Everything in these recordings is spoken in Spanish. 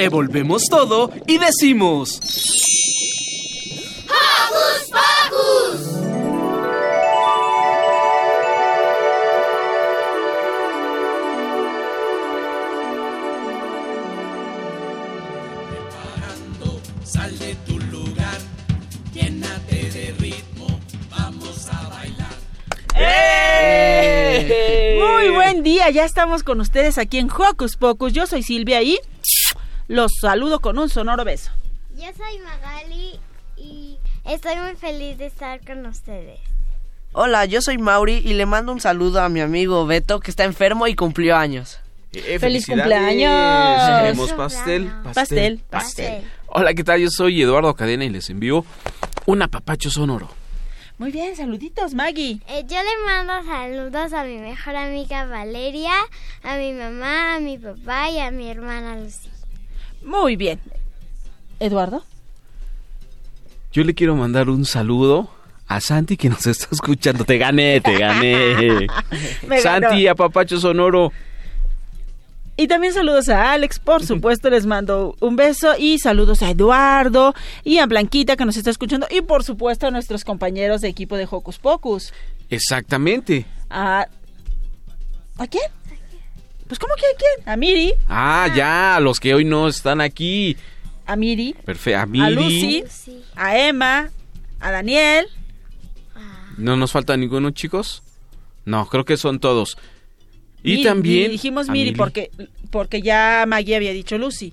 Revolvemos todo y decimos... ¡Hocus Pocus! Preparando, sal de tu lugar, llénate de ritmo, vamos a bailar. Muy buen día, ya estamos con ustedes aquí en Hocus Pocus. Yo soy Silvia y los saludo con un sonoro beso. Yo soy Magali y estoy muy feliz de estar con ustedes. Hola, yo soy Mauri y le mando un saludo a mi amigo Beto que está enfermo y cumplió años. Eh, ¡Feliz felicidades. cumpleaños! Queremos pastel, Pastel, pastel. Hola, ¿qué tal? Yo soy Eduardo Cadena y les envío un apapacho sonoro. Muy bien, saluditos, Maggie. Eh, yo le mando saludos a mi mejor amiga Valeria, a mi mamá, a mi papá y a mi hermana Lucy. Muy bien. ¿Eduardo? Yo le quiero mandar un saludo a Santi que nos está escuchando. Te gané, te gané. Santi, ganó. apapacho sonoro. Y también saludos a Alex, por supuesto, les mando un beso y saludos a Eduardo y a Blanquita que nos está escuchando y por supuesto a nuestros compañeros de equipo de Hocus Pocus. Exactamente. ¿A, ¿a quién? Pues ¿cómo que a quién? A Miri, Ah, ya, los que hoy no están aquí. a Miri, Perfecto. A a Miri. Lucy, Lucy. a Emma, a Daniel. ¿No nos falta ninguno, chicos? No, creo que son todos. Y Miri, también... dijimos a Miri porque, porque ya Maggie había dicho Lucy.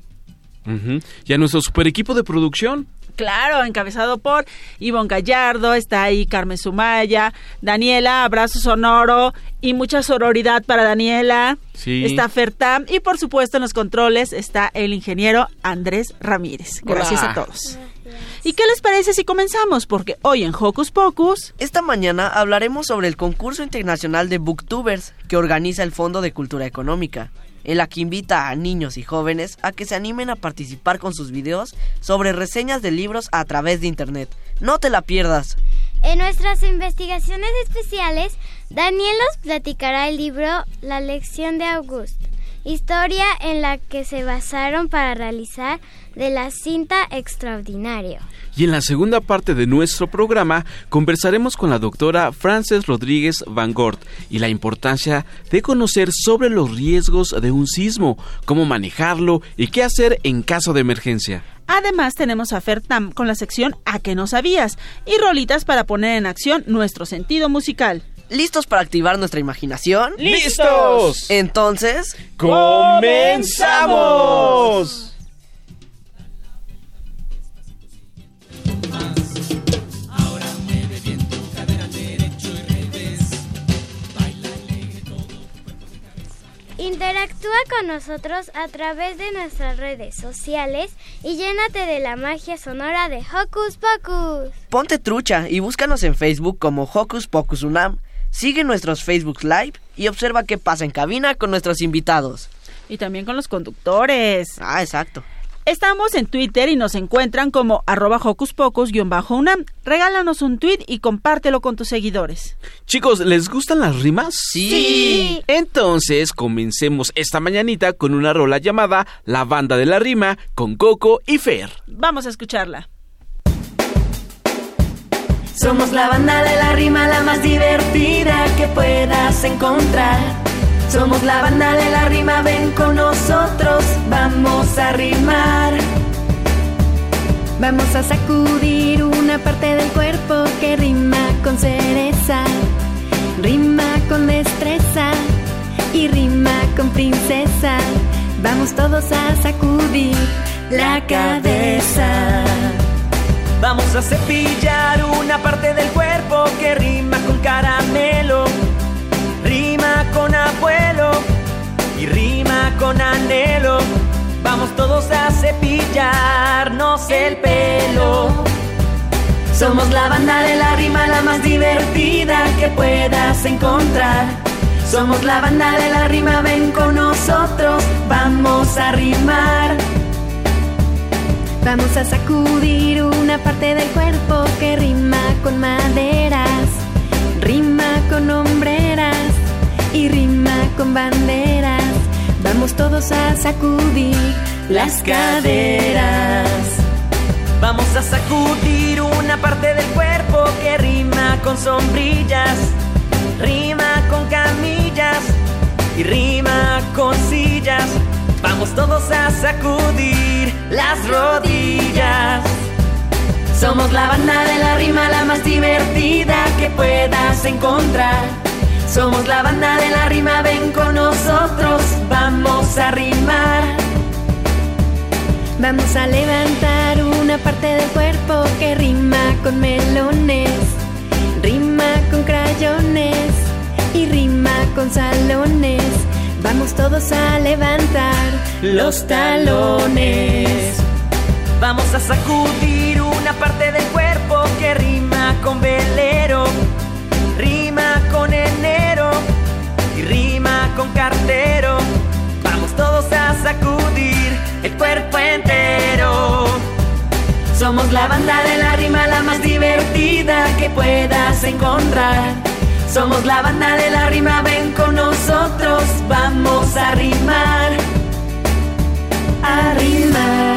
Ujú. Y a nuestro super equipo de producción. Claro, encabezado por Ivonne Gallardo, está ahí Carmen Sumaya, Daniela, abrazo sonoro y mucha sororidad para Daniela. Sí. Está Fertam y por supuesto en los controles está el ingeniero Andrés Ramírez. Gracias Hola. a todos. ¿Y qué les parece si comenzamos? Porque hoy en Hocus Pocus Esta mañana hablaremos sobre el concurso internacional de Booktubers que organiza el Fondo de Cultura Económica, en la que invita a niños y jóvenes a que se animen a participar con sus videos sobre reseñas de libros a través de internet. No te la pierdas. En nuestras investigaciones especiales, Daniel nos platicará el libro La lección de August, historia en la que se basaron para realizar de la cinta extraordinario. Y en la segunda parte de nuestro programa conversaremos con la doctora Frances Rodríguez Van Gort y la importancia de conocer sobre los riesgos de un sismo, cómo manejarlo y qué hacer en caso de emergencia. Además tenemos a Fertam con la sección A que no sabías y rolitas para poner en acción nuestro sentido musical. ¿Listos para activar nuestra imaginación? ¡Listos! Entonces, ¡Comenzamos! Interactúa con nosotros a través de nuestras redes sociales y llénate de la magia sonora de Hocus Pocus. ponte trucha y búscanos en Facebook como Hocus Pocus Unam. Sigue nuestros Facebook Live y observa qué pasa en cabina con nuestros invitados. Y también con los conductores. Ah, exacto. Estamos en Twitter y nos encuentran como arroba hocus pocus-unam. Regálanos un tweet y compártelo con tus seguidores. Chicos, ¿les gustan las rimas? Sí. Entonces, comencemos esta mañanita con una rola llamada La Banda de la Rima con Coco y Fer. Vamos a escucharla. Somos la banda de la rima, la más divertida que puedas encontrar. Somos la banda de la rima, ven con nosotros, vamos a rimar. Vamos a sacudir una parte del cuerpo que rima con cereza, rima con destreza y rima con princesa. Vamos todos a sacudir la cabeza. Vamos a cepillar una parte del cuerpo que rima con caramelo, rima con abuelo y rima con anhelo. Vamos todos a cepillarnos el pelo. Somos la banda de la rima la más divertida que puedas encontrar. Somos la banda de la rima, ven con nosotros, vamos a rimar. Vamos a sacudir una parte del cuerpo que rima con maderas, rima con hombreras y rima con banderas. Vamos todos a sacudir las caderas. Vamos a sacudir una parte del cuerpo que rima con sombrillas, rima con camillas y rima con sillas. Vamos todos a sacudir las rodillas. Somos la banda de la rima la más divertida que puedas encontrar. Somos la banda de la rima, ven con nosotros, vamos a rimar. Vamos a levantar una parte del cuerpo que rima con melones, rima con crayones y rima con salones. Vamos todos a levantar los talones. Vamos a sacudir una parte del cuerpo que rima con velero, con enero y rima con cartero. Vamos todos a sacudir el cuerpo entero. Somos la banda de la rima la más divertida que puedas encontrar. Somos la banda de la rima, ven con nosotros, vamos a rimar. A rimar.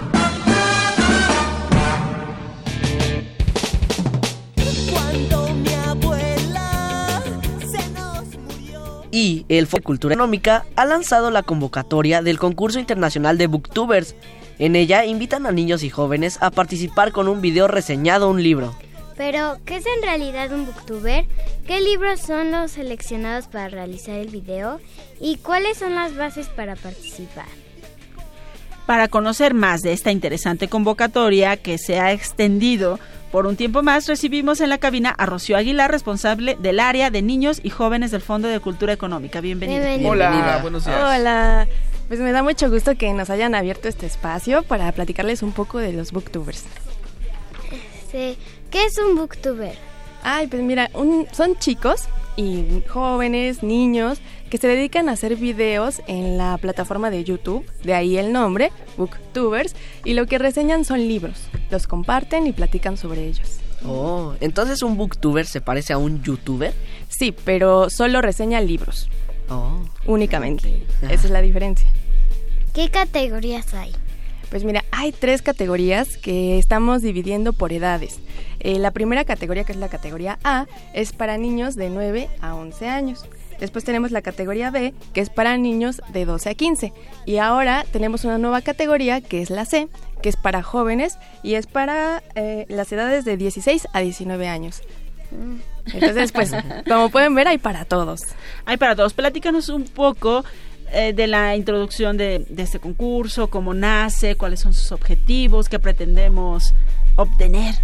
Y el Fondo de Cultura Económica ha lanzado la convocatoria del concurso internacional de Booktubers. En ella invitan a niños y jóvenes a participar con un video reseñado un libro. Pero, ¿qué es en realidad un booktuber? ¿Qué libros son los seleccionados para realizar el video? ¿Y cuáles son las bases para participar? Para conocer más de esta interesante convocatoria que se ha extendido por un tiempo más, recibimos en la cabina a Rocío Aguilar, responsable del área de niños y jóvenes del Fondo de Cultura Económica. Bienvenida. Bienvenida. Hola, buenos días. Hola, pues me da mucho gusto que nos hayan abierto este espacio para platicarles un poco de los booktubers. Sí. ¿Qué es un booktuber? Ay, pues mira, un- son chicos y jóvenes, niños, que se dedican a hacer videos en la plataforma de YouTube, de ahí el nombre, Booktubers, y lo que reseñan son libros, los comparten y platican sobre ellos. Oh, entonces un booktuber se parece a un youtuber. Sí, pero solo reseña libros, Oh. únicamente. Esa es la diferencia. ¿Qué categorías hay? Pues mira, hay tres categorías que estamos dividiendo por edades. Eh, la primera categoría, que es la categoría A, es para niños de 9 a 11 años. Después tenemos la categoría B, que es para niños de 12 a 15. Y ahora tenemos una nueva categoría, que es la C, que es para jóvenes y es para eh, las edades de 16 a 19 años. Entonces, pues, como pueden ver, hay para todos. Hay para todos. Platícanos un poco eh, de la introducción de, de este concurso, cómo nace, cuáles son sus objetivos, qué pretendemos obtener.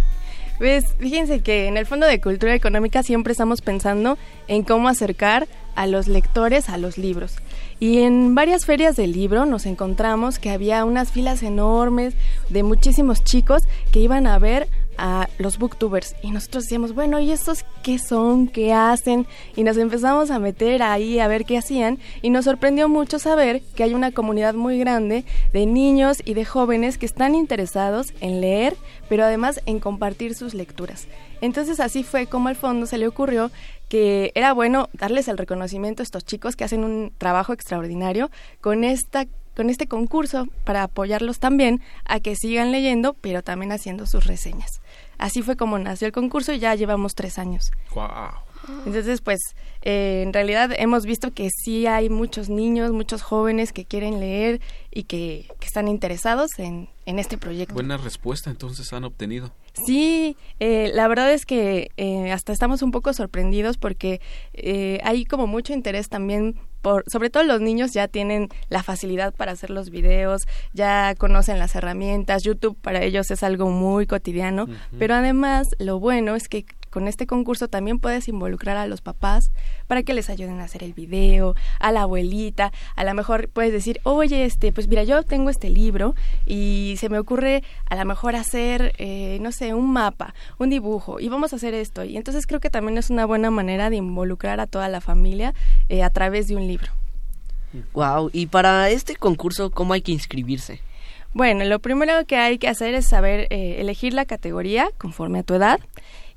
Pues fíjense que en el Fondo de Cultura Económica siempre estamos pensando en cómo acercar a los lectores a los libros. Y en varias ferias del libro nos encontramos que había unas filas enormes de muchísimos chicos que iban a ver a los booktubers y nosotros decíamos, bueno, ¿y estos qué son? ¿Qué hacen? Y nos empezamos a meter ahí a ver qué hacían y nos sorprendió mucho saber que hay una comunidad muy grande de niños y de jóvenes que están interesados en leer, pero además en compartir sus lecturas. Entonces así fue como al fondo se le ocurrió que era bueno darles el reconocimiento a estos chicos que hacen un trabajo extraordinario con esta con este concurso para apoyarlos también a que sigan leyendo, pero también haciendo sus reseñas. Así fue como nació el concurso y ya llevamos tres años. Wow. Entonces, pues, eh, en realidad hemos visto que sí hay muchos niños, muchos jóvenes que quieren leer y que, que están interesados en, en este proyecto. Buena respuesta entonces han obtenido. Sí, eh, la verdad es que eh, hasta estamos un poco sorprendidos porque eh, hay como mucho interés también por, sobre todo los niños ya tienen la facilidad para hacer los videos, ya conocen las herramientas, YouTube para ellos es algo muy cotidiano, pero además lo bueno es que con este concurso también puedes involucrar a los papás para que les ayuden a hacer el video, a la abuelita, a lo mejor puedes decir, oye, este, pues mira, yo tengo este libro y se me ocurre a lo mejor hacer, eh, no sé, un mapa, un dibujo y vamos a hacer esto. Y entonces creo que también es una buena manera de involucrar a toda la familia eh, a través de un libro. Wow, y para este concurso, ¿cómo hay que inscribirse? Bueno, lo primero que hay que hacer es saber eh, elegir la categoría conforme a tu edad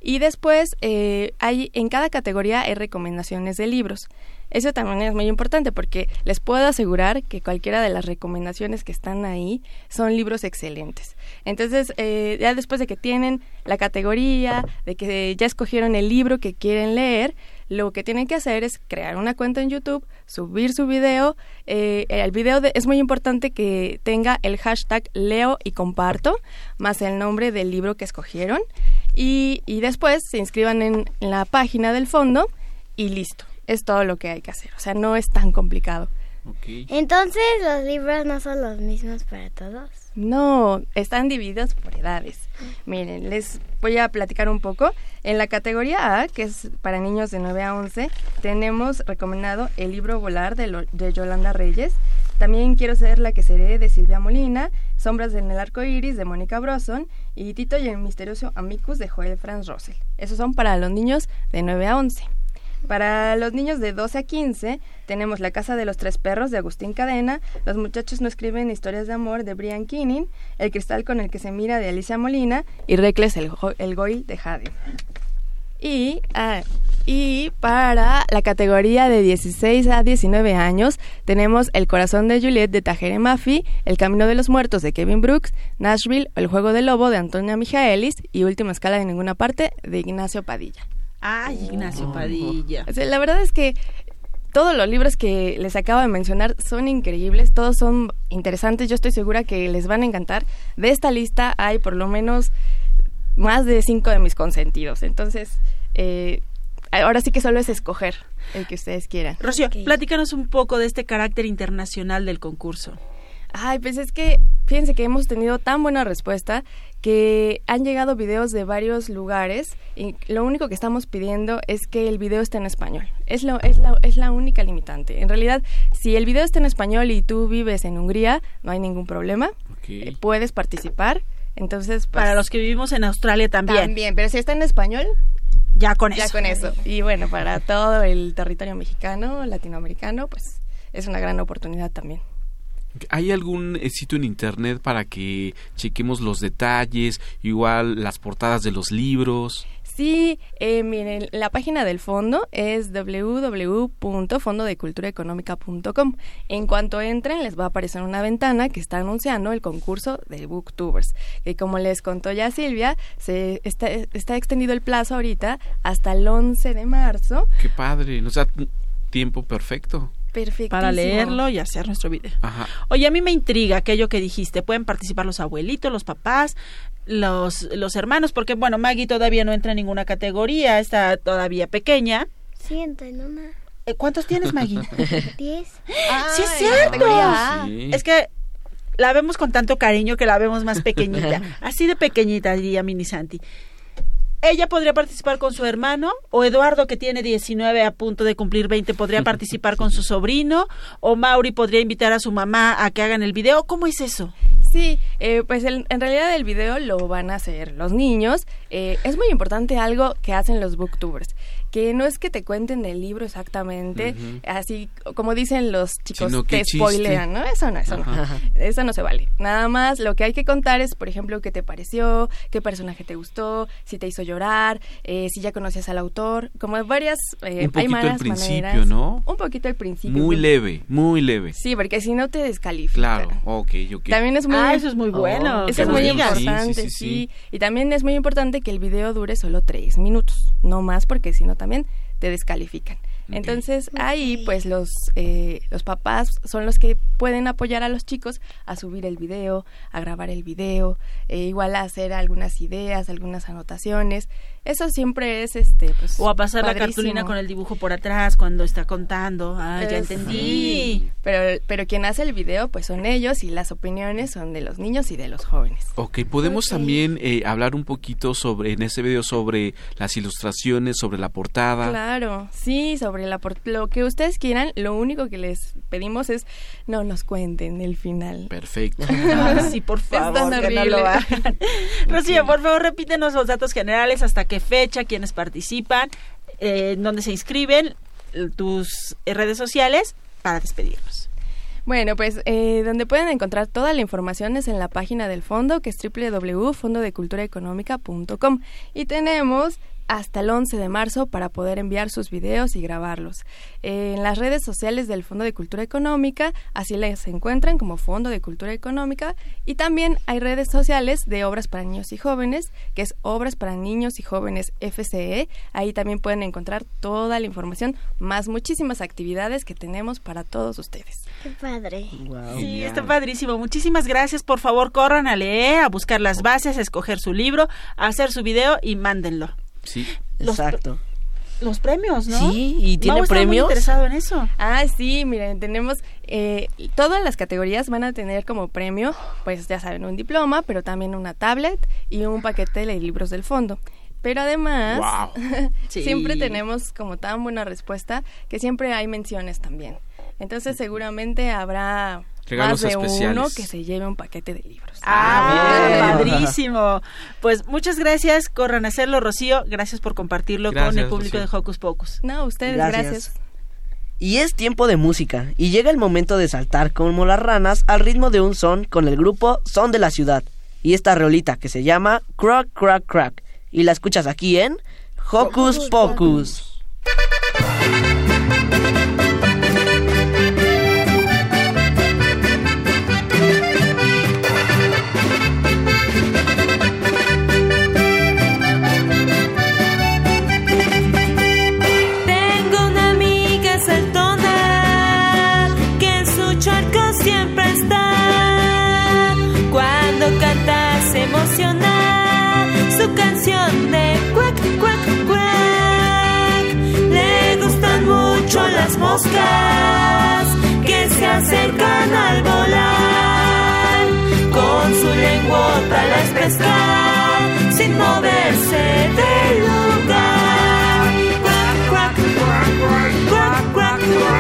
y después eh, hay en cada categoría hay recomendaciones de libros. Eso también es muy importante porque les puedo asegurar que cualquiera de las recomendaciones que están ahí son libros excelentes. Entonces, eh, ya después de que tienen la categoría, de que ya escogieron el libro que quieren leer, lo que tienen que hacer es crear una cuenta en YouTube, subir su video. Eh, el video es muy importante que tenga el hashtag leo y comparto, más el nombre del libro que escogieron. Y, y después se inscriban en, en la página del fondo y listo. Es todo lo que hay que hacer. O sea, no es tan complicado. Entonces, los libros no son los mismos para todos. No, están divididos por edades. Miren, les voy a platicar un poco. En la categoría A, que es para niños de 9 a 11, tenemos recomendado el libro Volar de Yolanda Reyes. También quiero ser la que seré de Silvia Molina, Sombras en el arco iris de Mónica Broson y Tito y el misterioso Amicus de Joel Franz Russell. Esos son para los niños de 9 a 11. Para los niños de 12 a 15 tenemos La Casa de los Tres Perros de Agustín Cadena, Los muchachos no escriben historias de amor de Brian Keaning, El cristal con el que se mira de Alicia Molina y Reckless el, el de Haddon. Y, ah, y para la categoría de 16 a 19 años tenemos El corazón de Juliet de Tajere Mafi, El camino de los muertos de Kevin Brooks, Nashville, El juego del lobo de Antonia Mijaelis y Última escala de ninguna parte de Ignacio Padilla. Ay, Ignacio Padilla. O sea, la verdad es que todos los libros que les acabo de mencionar son increíbles, todos son interesantes, yo estoy segura que les van a encantar. De esta lista hay por lo menos más de cinco de mis consentidos, entonces eh, ahora sí que solo es escoger el que ustedes quieran. Rocío, platícanos un poco de este carácter internacional del concurso. Ay, pues es que fíjense que hemos tenido tan buena respuesta que han llegado videos de varios lugares y lo único que estamos pidiendo es que el video esté en español. Es, lo, es, la, es la única limitante. En realidad, si el video está en español y tú vives en Hungría, no hay ningún problema. Eh, puedes participar. Entonces, pues, Para los que vivimos en Australia también. También, pero si está en español, ya con ya eso. con eso. Y bueno, para todo el territorio mexicano, latinoamericano, pues es una gran oportunidad también. ¿Hay algún eh, sitio en internet para que chequemos los detalles, igual las portadas de los libros? Sí, eh, miren, la página del fondo es www.fondodeculturaeconómica.com. En cuanto entren, les va a aparecer una ventana que está anunciando el concurso de Booktubers. Que como les contó ya Silvia, se está, está extendido el plazo ahorita hasta el 11 de marzo. Qué padre, nos da tiempo perfecto. Perfectísimo. Para leerlo y hacer nuestro video. Ajá. Oye, a mí me intriga aquello que dijiste. Pueden participar los abuelitos, los papás, los, los hermanos, porque bueno, Maggie todavía no entra en ninguna categoría, está todavía pequeña. Siento en una. Eh, ¿Cuántos tienes, Maggie? Diez. sí, es cierto. Sí. Es que la vemos con tanto cariño que la vemos más pequeñita. Así de pequeñita, diría Mini Santi. Ella podría participar con su hermano, o Eduardo, que tiene 19 a punto de cumplir 20, podría participar con su sobrino, o Mauri podría invitar a su mamá a que hagan el video. ¿Cómo es eso? Sí, eh, pues en realidad el video lo van a hacer los niños. Eh, es muy importante algo que hacen los booktubers, que no es que te cuenten el libro exactamente, así como dicen los chicos, Sino te spoilean, ¿no? Eso no, eso no. Eso no se vale. Nada más lo que hay que contar es, por ejemplo, qué te pareció, qué personaje te gustó, si te hizo llorar, eh, si ya conocías al autor, como varias... eh, Un hay poquito al principio, maneras. ¿no? Un poquito al principio. Muy leve, muy leve. Sí, porque si no te descalifican. Claro, ok, ok. También es muy Ah, eso es muy bueno. eso que es muy digas. importante, Sí, sí, sí, sí, sí. Y también es muy importante que el video dure solo tres minutos, no más porque si no también te descalifican. Entonces ahí pues los, eh, los papás son los que pueden apoyar a los chicos a subir el video, a grabar el video, e igual a hacer algunas ideas, algunas anotaciones. Eso siempre es este pues, o a pasar la cartulina con el dibujo por atrás cuando está contando. Ah, ya Eh, entendí. sí. Pero, pero quien hace el video pues son ellos y las opiniones son de los niños y de los jóvenes. Ok, podemos también eh, hablar un poquito sobre, en ese video, sobre las ilustraciones, sobre la portada. Claro, sí, sobre la por- lo que ustedes quieran, lo único que les pedimos es no nos cuenten el final. Perfecto. Ah, sí, por favor, tan que no lo hagan. Rocío, por favor, repítenos los datos generales, hasta qué fecha, quiénes participan, eh, dónde se inscriben, eh, tus redes sociales, para despedirnos. Bueno, pues eh, donde pueden encontrar toda la información es en la página del fondo, que es www.fondodeculturaeconómica.com. Y tenemos hasta el 11 de marzo para poder enviar sus videos y grabarlos. Eh, en las redes sociales del Fondo de Cultura Económica, así les encuentran como Fondo de Cultura Económica. Y también hay redes sociales de Obras para Niños y Jóvenes, que es Obras para Niños y Jóvenes FCE. Ahí también pueden encontrar toda la información, más muchísimas actividades que tenemos para todos ustedes. Qué padre. Sí, está padrísimo. Muchísimas gracias. Por favor, corran a leer, a buscar las bases, a escoger su libro, a hacer su video y mándenlo. Sí. Los Exacto. Los premios, ¿no? Sí, ¿y tiene Mau está muy premios? interesado en eso. Ah, sí, miren, tenemos eh, todas las categorías van a tener como premio, pues ya saben, un diploma, pero también una tablet y un paquete de libros del fondo. Pero además, Wow. Sí. siempre tenemos como tan buena respuesta que siempre hay menciones también. Entonces seguramente habrá Regalos más de uno que se lleve un paquete de libros. Ah, bien. padrísimo. Pues muchas gracias, corran a hacerlo, Rocío. Gracias por compartirlo con el público Rocío. de Hocus Pocus. No, ustedes, Gracias. gracias. Y es tiempo de música, y llega el momento de saltar como las ranas al ritmo de un son con el grupo Son de la Ciudad. Y esta reolita que se llama Crack Crack Crack. Y la escuchas aquí en Hocus Pocus. Tengo moscas que se acercan al volar, con su lengüota las pesca sin moverse del lugar. Quack, quack, quack, quack, quack, quack, quack, quack,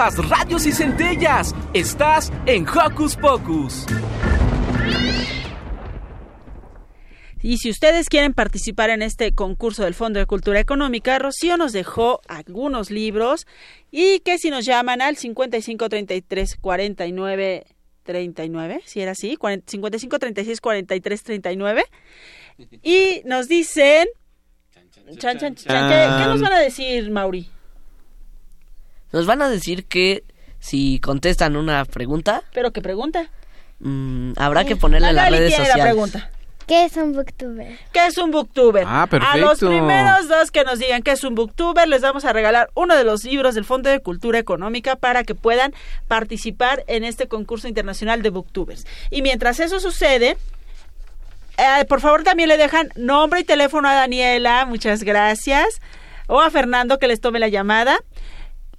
Chispas, radios y centellas. Estás en Hocus Pocus. Y si ustedes quieren participar en este concurso del Fondo de Cultura Económica, Rocío nos dejó algunos libros y que si nos llaman al 55 33 49 39, si era así, 40 55 36 43 39. Y nos dicen... Chan, chan, chan, ¿qué, qué nos van a decir, Mauri? Nos van a decir que si contestan una pregunta, ¿Pero qué pregunta? mm, habrá que ponerle en las redes tiene la sociales. pregunta. ¿Qué es un booktuber? ¿Qué es un booktuber? Ah, A los perfecto. primeros dos que nos digan qué es un booktuber, les vamos a regalar uno de los libros del Fondo de Cultura Económica para que puedan participar en este concurso internacional de booktubers. Y mientras eso sucede, eh, por favor también le dejan nombre y teléfono a Daniela, muchas gracias, o a Fernando que les tome la llamada.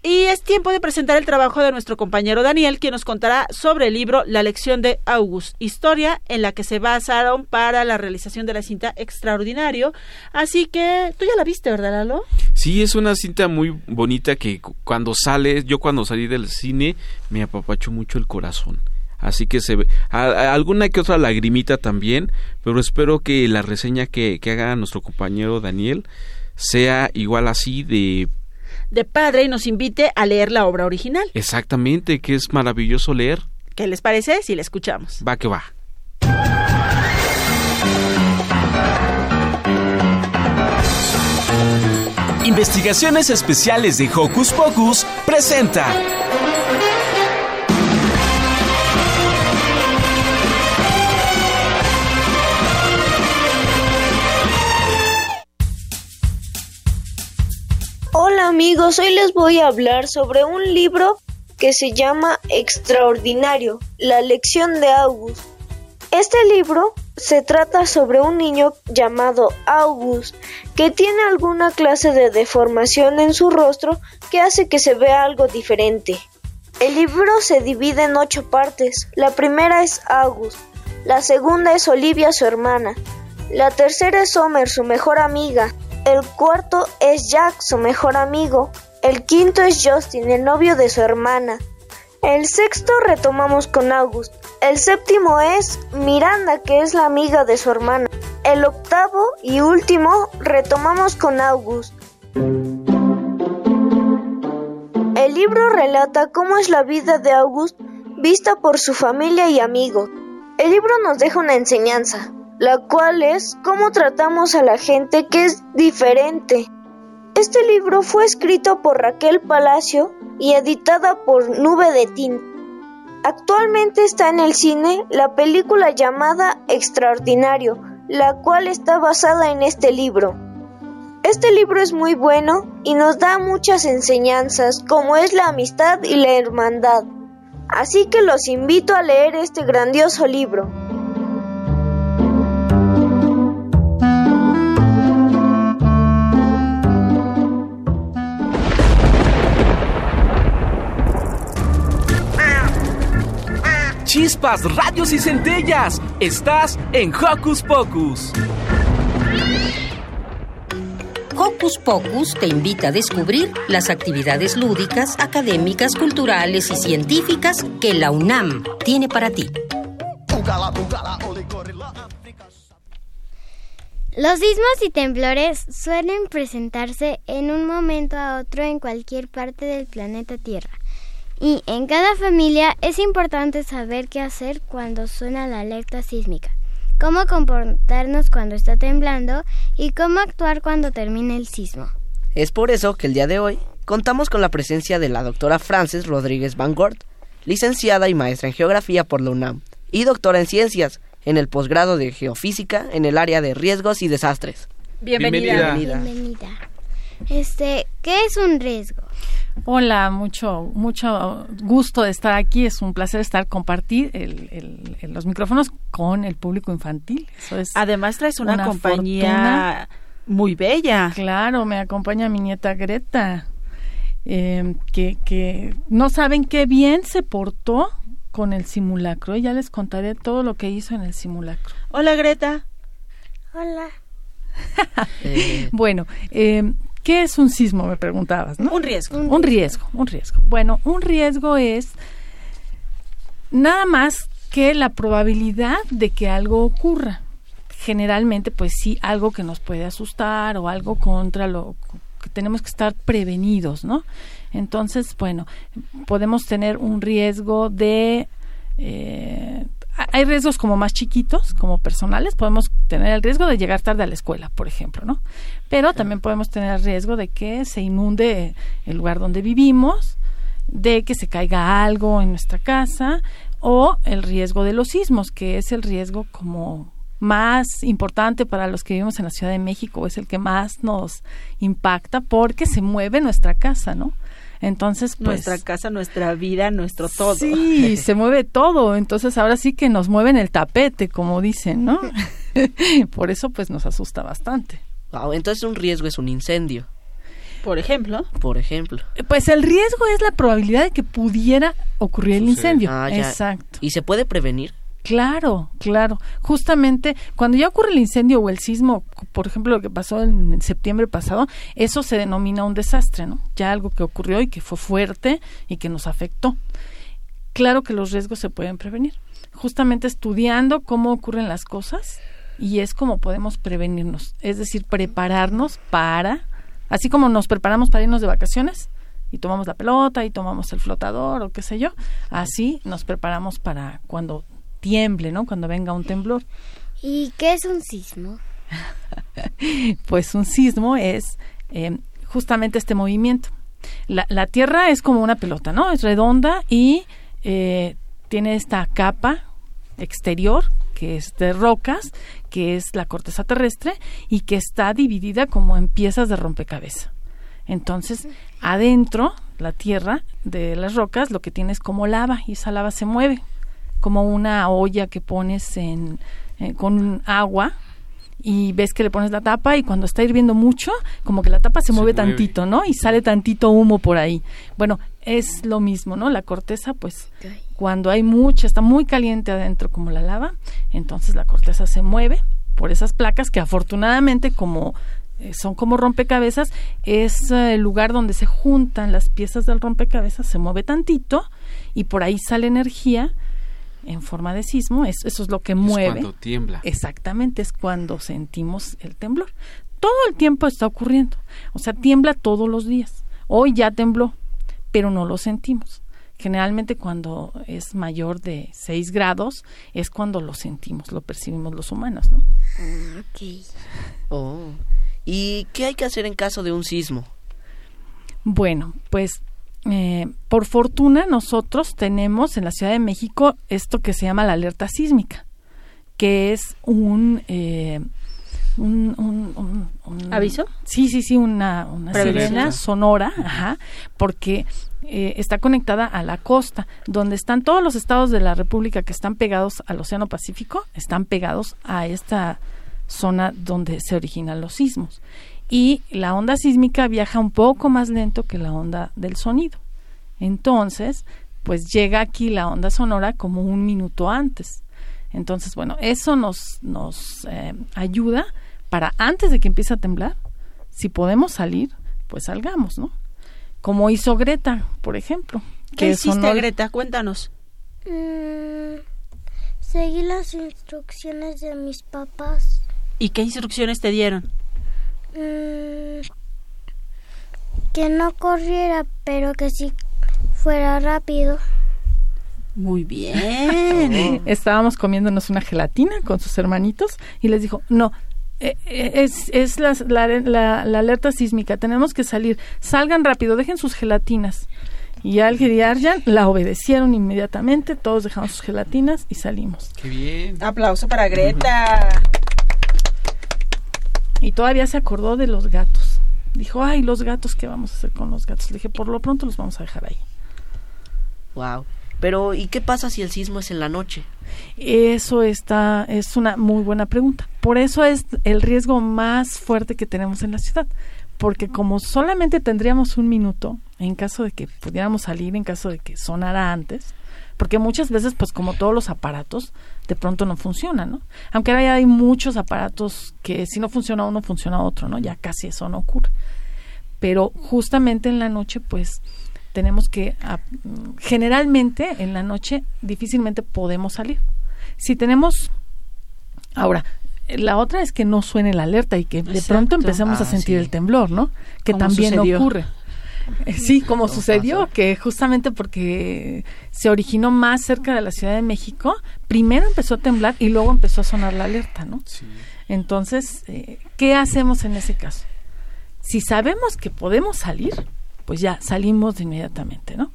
Y es tiempo de presentar el trabajo de nuestro compañero Daniel, quien nos contará sobre el libro La lección de August, historia en la que se basaron para la realización de la cinta Extraordinario. Así que tú ya la viste, ¿verdad, Lalo? Sí, es una cinta muy bonita que cu- cuando sale, yo cuando salí del cine me apapachó mucho el corazón. Así que se ve a- alguna que otra lagrimita también, pero espero que la reseña que, que haga nuestro compañero Daniel sea igual así de De padre y nos invite a leer la obra original. exactamente, que es maravilloso leer. ¿Qué les parece si la escuchamos? Va que va. Investigaciones Especiales de Hocus Pocus presenta Hola amigos, hoy les voy a hablar sobre un libro que se llama Extraordinario, la lección de August. Este libro se trata sobre un niño llamado August que tiene alguna clase de deformación en su rostro que hace que se vea algo diferente. El libro se divide en ocho partes. La primera es August, la segunda es Olivia, su hermana, la tercera es Homer, su mejor amiga, el cuarto es Jack, su mejor amigo, el quinto es Justin, el novio de su hermana, el sexto retomamos con August. El séptimo es Miranda, que es la amiga de su hermana. El octavo y último retomamos con August. El libro relata cómo es la vida de August vista por su familia y amigos. El libro nos deja una enseñanza, la cual es cómo tratamos a la gente que es diferente. Este libro fue escrito por Raquel Palacio y editada por Nube de Tinta. Actualmente está en el cine la película llamada Extraordinario, la cual está basada en este libro. Este libro es muy bueno y nos da muchas enseñanzas como es la amistad y la hermandad. Así que los invito a leer este grandioso libro. Chispas, radios y centellas. Estás en Hocus Pocus. Hocus Pocus te invita a descubrir las actividades lúdicas, académicas, culturales y científicas que la UNAM tiene para ti. Los sismos y temblores suelen presentarse en un momento a otro en cualquier parte del planeta Tierra. Y en cada familia es importante saber qué hacer cuando suena la alerta sísmica, cómo comportarnos cuando está temblando y cómo actuar cuando termine el sismo. Es por eso que el día de hoy contamos con la presencia de la doctora Frances Rodríguez Van Gort, licenciada y maestra en geografía por la UNAM y doctora en ciencias en el posgrado de geofísica en el área de riesgos y desastres. Bienvenida. Bienvenida. Este, ¿qué es un riesgo? Hola, mucho, mucho gusto de estar aquí. Es un placer estar compartir el- el- el- los micrófonos con el público infantil. Eso es Además traes una, compañía fortuna. muy bella. Claro, me acompaña mi nieta Greta, eh, que, que no saben qué bien se portó con el simulacro. Y ya les contaré todo lo que hizo en el simulacro. Hola, Greta. Hola. Bueno, eh, ¿qué es un sismo? Me preguntabas, ¿no? Un riesgo. Un, riesgo, un riesgo. Bueno, un riesgo es nada más que la probabilidad de que algo ocurra. Generalmente, pues sí, algo que nos puede asustar o algo contra lo que tenemos que estar prevenidos, ¿no? Entonces, bueno, podemos tener un riesgo de eh, hay riesgos como más chiquitos, como personales, podemos tener el riesgo de llegar tarde a la escuela, por ejemplo, ¿no? Pero también podemos tener el riesgo de que se inunde el lugar donde vivimos, de que se caiga algo en nuestra casa o el riesgo de los sismos, que es el riesgo como más importante para los que vivimos en la Ciudad de México, es el que más nos impacta porque se mueve nuestra casa, ¿no? Entonces, pues, nuestra casa, nuestra vida, nuestro todo. Sí, se mueve todo. Entonces, ahora sí que nos mueven el tapete, como dicen, ¿no? Por eso, pues, nos asusta bastante. Wow, entonces un riesgo es un incendio. Por ejemplo. Por ejemplo. Pues el riesgo es la probabilidad de que pudiera ocurrir el incendio. Ah, ya. Exacto. ¿Y se puede prevenir? Claro, claro. Justamente cuando ya ocurre el incendio o el sismo, por ejemplo, lo que pasó en septiembre pasado, eso se denomina un desastre, ¿no? Ya algo que ocurrió y que fue fuerte y que nos afectó. Claro que los riesgos se pueden prevenir. Justamente estudiando cómo ocurren las cosas y es como podemos prevenirnos, es decir, prepararnos para, así como nos preparamos para irnos de vacaciones, y tomamos la pelota y tomamos el flotador o qué sé yo, así nos preparamos para cuando tiemble, ¿no? Cuando venga un temblor. ¿Y qué es un sismo? pues un sismo es eh, justamente este movimiento. La, la, Tierra es como una pelota, ¿no? Es redonda y eh, tiene esta capa exterior que es de rocas, que es la corteza terrestre y que está dividida como en piezas de rompecabezas. Entonces, adentro, la tierra de las rocas, lo que tiene es como lava y esa lava se mueve como una olla que pones en, eh, con agua y ves que le pones la tapa y cuando está hirviendo mucho, como que la tapa se, mueve, tantito, ¿no? Y sale tantito humo por ahí. Bueno, es lo mismo, ¿no? La corteza, pues, cuando hay mucha, está muy caliente adentro como la lava, entonces la corteza se mueve por esas placas que afortunadamente como eh, son como rompecabezas, es eh, el lugar donde se juntan las piezas del rompecabezas, se mueve tantito y por ahí sale energía en forma de sismo, eso, eso es lo que mueve. Es cuando tiembla. Exactamente, es cuando sentimos el temblor. Todo el tiempo está ocurriendo. O sea, tiembla todos los días. Hoy ya tembló, pero no lo sentimos. Generalmente cuando es mayor de 6 grados es cuando lo sentimos, lo percibimos los humanos, ¿no? Ok. Oh. ¿Y qué hay que hacer en caso de un sismo? Bueno, pues eh, por fortuna nosotros tenemos en la Ciudad de México esto que se llama la alerta sísmica, que es un... Eh, un, un, un, ¿Aviso? Sí, sí, sí, una, una sirena sonora, ajá, porque eh, está conectada a la costa, donde están todos los estados de la República que están pegados al Océano Pacífico, están pegados a esta zona donde se originan los sismos y la onda sísmica viaja un poco más lento que la onda del sonido. Entonces, pues llega aquí la onda sonora como un minuto antes. Entonces, bueno, eso nos, nos eh, ayuda para antes de que empiece a temblar, si podemos salir, pues salgamos, ¿no? Como hizo Greta, por ejemplo. ¿Qué hiciste, Greta? Cuéntanos. Mm, seguí las instrucciones de mis papás. ¿Y qué instrucciones te dieron? Mm, que no corriera, pero que sí fuera rápido. Muy bien. Estábamos comiéndonos una gelatina con sus hermanitos y les dijo, no, eh, eh, es, es la, la, la, la, alerta sísmica, tenemos que salir, salgan rápido, dejen sus gelatinas. Y Alger y Arjan la obedecieron inmediatamente, todos dejamos sus gelatinas y salimos. Qué bien. Aplauso para Greta. Y todavía se acordó de los gatos. Dijo, ay, los gatos, ¿qué vamos a hacer con los gatos? Le dije, por lo pronto los vamos a dejar ahí. Wow. Pero, ¿y qué pasa si el sismo es en la noche? Eso está, es una muy buena pregunta. Por eso es el riesgo más fuerte que tenemos en la ciudad. Porque como solamente tendríamos un minuto, en caso de que pudiéramos salir, en caso de que sonara antes, porque muchas veces, pues como todos los aparatos, de pronto no funcionan, ¿no? Aunque ahora ya hay muchos aparatos que si no funciona uno, funciona otro, ¿no? Ya casi eso no ocurre. Pero justamente en la noche, pues tenemos que, generalmente en la noche difícilmente podemos salir. Si tenemos, ahora, la otra es que no suene la alerta y que de pronto empecemos ah, a sentir sí. el temblor, ¿no? Que también sucedió. ocurre. Sí, como sucedió, que justamente porque se originó más cerca de la Ciudad de México, primero empezó a temblar y luego empezó a sonar la alerta, ¿no? Entonces, eh, ¿qué hacemos en ese caso? Si sabemos que podemos salir, pues ya salimos de inmediatamente, ¿no?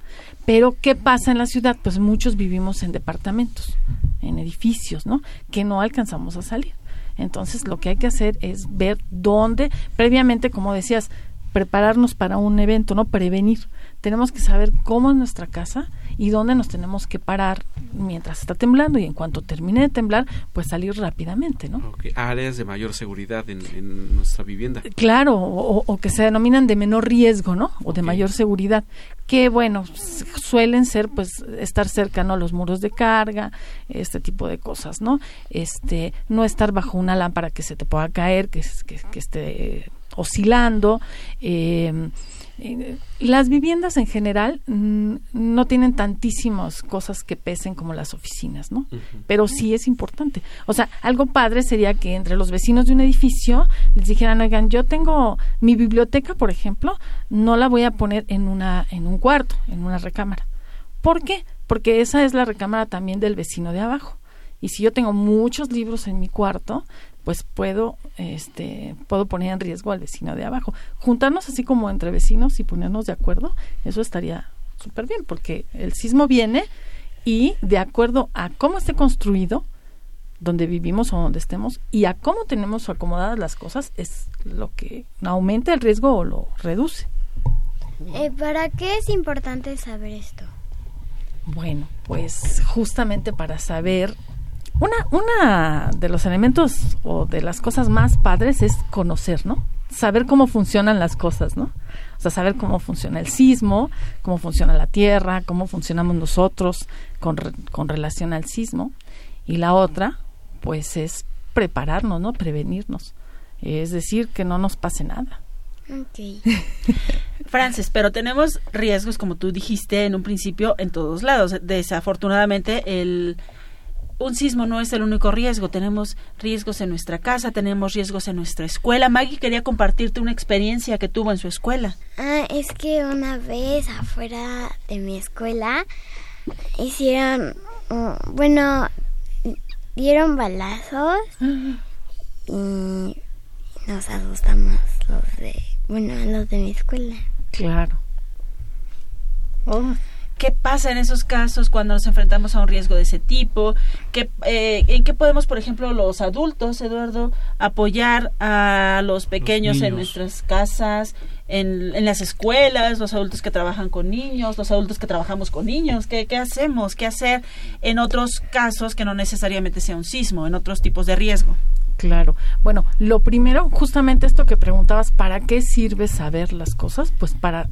Pero ¿qué pasa en la ciudad? Pues muchos vivimos en departamentos, en edificios, ¿no? Que no alcanzamos a salir. Entonces, lo que hay que hacer es ver dónde, previamente, como decías, prepararnos para un evento, no prevenir. Tenemos que saber cómo es nuestra casa y dónde nos tenemos que parar mientras está temblando y en cuanto termine de temblar, pues salir rápidamente, ¿no? Áreas de mayor seguridad en, en nuestra vivienda. Claro, o, o que se denominan de menor riesgo, ¿no? O de mayor seguridad, que bueno, suelen ser pues estar cerca, ¿no? Los muros de carga, este tipo de cosas, ¿no? Este, no estar bajo una lámpara que se te pueda caer, que, que esté oscilando, eh, eh, las viviendas en general mm, no tienen tantísimas cosas que pesen como las oficinas, ¿no? Pero sí es importante. O sea, algo padre sería que entre los vecinos de un edificio les dijeran, oigan, yo tengo mi biblioteca, por ejemplo, no la voy a poner en una en un cuarto, en una recámara. ¿Por qué? Porque esa es la recámara también del vecino de abajo. Y si yo tengo muchos libros en mi cuarto, pues puedo, este, puedo poner en riesgo al vecino de abajo. Juntarnos así como entre vecinos y ponernos de acuerdo, eso estaría súper bien, porque el sismo viene y de acuerdo a cómo esté construido, donde vivimos o donde estemos, y a cómo tenemos acomodadas las cosas, es lo que aumenta el riesgo o lo reduce. Eh, ¿Para qué es importante saber esto? Bueno, pues justamente para saber una, una de los elementos o de las cosas más padres es conocer, ¿no? Saber cómo funcionan las cosas, ¿no? O sea, saber cómo funciona el sismo, cómo funciona la Tierra, cómo funcionamos nosotros con, re- con relación al sismo. Y la otra, pues es prepararnos, ¿no? Prevenirnos. Es decir, que no nos pase nada. Ok. Frances, pero tenemos riesgos, como tú dijiste en un principio, en todos lados. Desafortunadamente, el un sismo no es el único riesgo. Tenemos riesgos en nuestra casa, tenemos riesgos en nuestra escuela. Maggie quería compartirte una experiencia que tuvo en su escuela. Ah, es que una vez afuera de mi escuela hicieron, uh, bueno, dieron balazos y nos asustamos los de, bueno, los de mi escuela. Claro. ¿Qué pasa en esos casos cuando nos enfrentamos a un riesgo de ese tipo? ¿Qué, eh, ¿En qué podemos, por ejemplo, los adultos, Eduardo, apoyar a los pequeños en nuestras casas, en, en las escuelas, los adultos que trabajan con niños, los adultos que trabajamos con niños? ¿Qué, ¿Qué hacemos? ¿Qué hacer en otros casos que no necesariamente sea un sismo, en otros tipos de riesgo? Claro. Bueno, lo primero, justamente esto que preguntabas, ¿para qué sirve saber las cosas? Pues para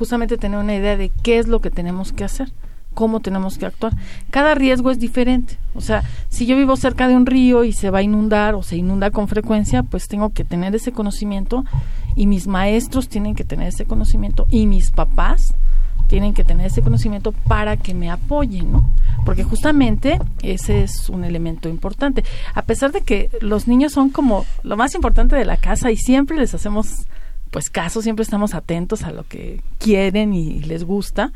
justamente tener una idea de qué es lo que tenemos que hacer, cómo tenemos que actuar. Cada riesgo es diferente. O sea, si yo vivo cerca de un río y se va a inundar o se inunda con frecuencia, pues tengo que tener ese conocimiento y mis maestros tienen que tener ese conocimiento y mis papás tienen que tener ese conocimiento para que me apoyen, ¿no? Porque justamente ese es un elemento importante. A pesar de que los niños son como lo más importante de la casa y siempre les hacemos pues caso, siempre estamos atentos a lo que quieren y les gusta.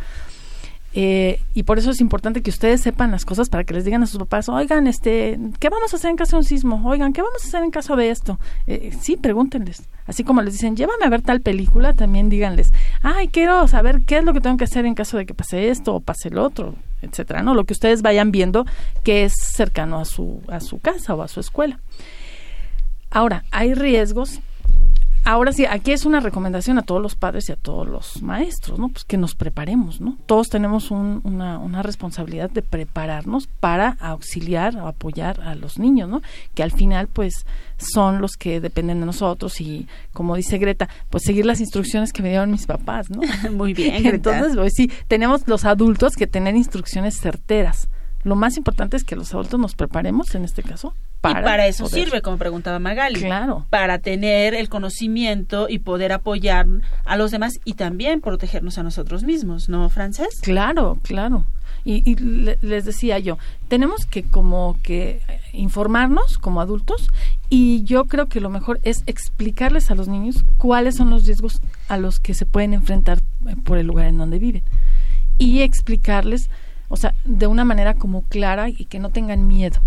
Eh, y por eso es importante que ustedes sepan las cosas para que les digan a sus papás, oigan, este, ¿qué vamos a hacer en caso de un sismo? Oigan, ¿qué vamos a hacer en caso de esto? Eh, sí, pregúntenles. Así como les dicen, llévame a ver tal película, también díganles, ay, quiero saber qué es lo que tengo que hacer en caso de que pase esto o pase el otro, etcétera, ¿no? Lo que ustedes vayan viendo que es cercano a su, a su casa o a su escuela. Ahora, hay riesgos Ahora sí, aquí es una recomendación a todos los padres y a todos los maestros, ¿no? Pues que nos preparemos, ¿no? Todos tenemos un- una, una responsabilidad de prepararnos para auxiliar o apoyar a los niños, ¿no? Que al final, pues, son los que dependen de nosotros y, como dice Greta, pues seguir las instrucciones que me dieron mis papás, ¿no? Muy bien, Greta. Entonces, pues sí, tenemos los adultos que tener instrucciones certeras. Lo más importante es que los adultos nos preparemos, en este caso, para, y para eso poder- sirve, como preguntaba Magali. Claro. Para tener el conocimiento y poder apoyar a los demás y también protegernos a nosotros mismos, ¿no, Frances? Claro, claro. Y, y le- les decía yo, tenemos que como que informarnos como adultos Y yo creo que lo mejor es explicarles a los niños cuáles son los riesgos a los que se pueden enfrentar eh, por el lugar en donde viven. Y explicarles, o sea, de una manera como clara y que no tengan miedo.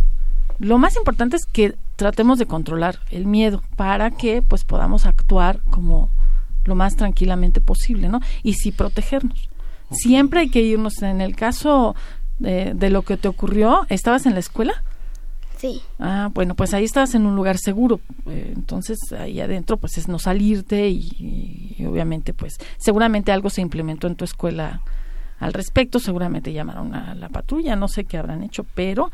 Lo más importante es que tratemos de controlar el miedo para que pues podamos actuar como lo más tranquilamente posible, ¿no? Y sí protegernos. Siempre hay que irnos. En el caso de, de lo que te ocurrió, ¿estabas en la escuela? Sí. Ah, bueno, pues ahí estabas en un lugar seguro. Eh, entonces, ahí adentro, pues es no salirte y, y obviamente, pues seguramente algo se implementó en tu escuela al respecto. Seguramente llamaron a la patrulla, no sé qué habrán hecho, pero